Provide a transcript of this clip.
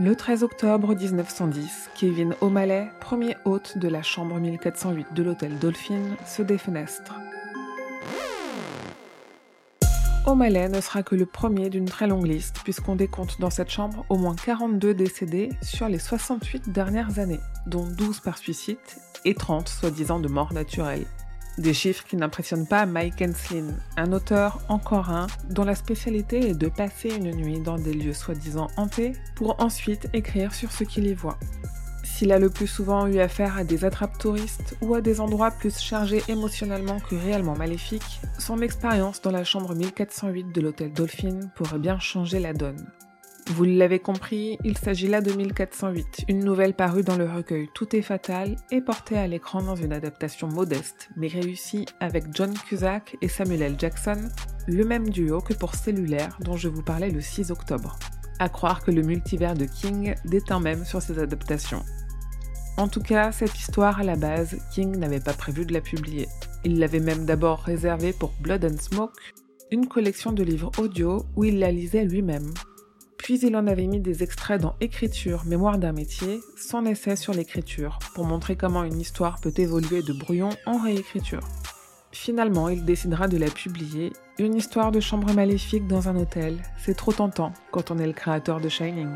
Le 13 octobre 1910, Kevin O'Malley, premier hôte de la chambre 1408 de l'hôtel Dolphin, se défenestre. O'Malley ne sera que le premier d'une très longue liste, puisqu'on décompte dans cette chambre au moins 42 décédés sur les 68 dernières années, dont 12 par suicide et 30 soi-disant de mort naturelle. Des chiffres qui n'impressionnent pas Mike Henslin, un auteur encore un dont la spécialité est de passer une nuit dans des lieux soi-disant hantés pour ensuite écrire sur ce qu'il y voit. S'il a le plus souvent eu affaire à des attrapes touristes ou à des endroits plus chargés émotionnellement que réellement maléfiques, son expérience dans la chambre 1408 de l'hôtel Dolphin pourrait bien changer la donne. Vous l'avez compris, il s'agit là de 1408, une nouvelle parue dans le recueil Tout est fatal et portée à l'écran dans une adaptation modeste mais réussie avec John Cusack et Samuel L. Jackson, le même duo que pour Cellulaire dont je vous parlais le 6 octobre. À croire que le multivers de King déteint même sur ces adaptations. En tout cas, cette histoire à la base, King n'avait pas prévu de la publier. Il l'avait même d'abord réservée pour Blood and Smoke, une collection de livres audio où il la lisait lui-même, puis il en avait mis des extraits dans Écriture, mémoire d'un métier, son essai sur l'écriture, pour montrer comment une histoire peut évoluer de brouillon en réécriture. Finalement, il décidera de la publier, une histoire de chambre maléfique dans un hôtel. C'est trop tentant quand on est le créateur de Shining.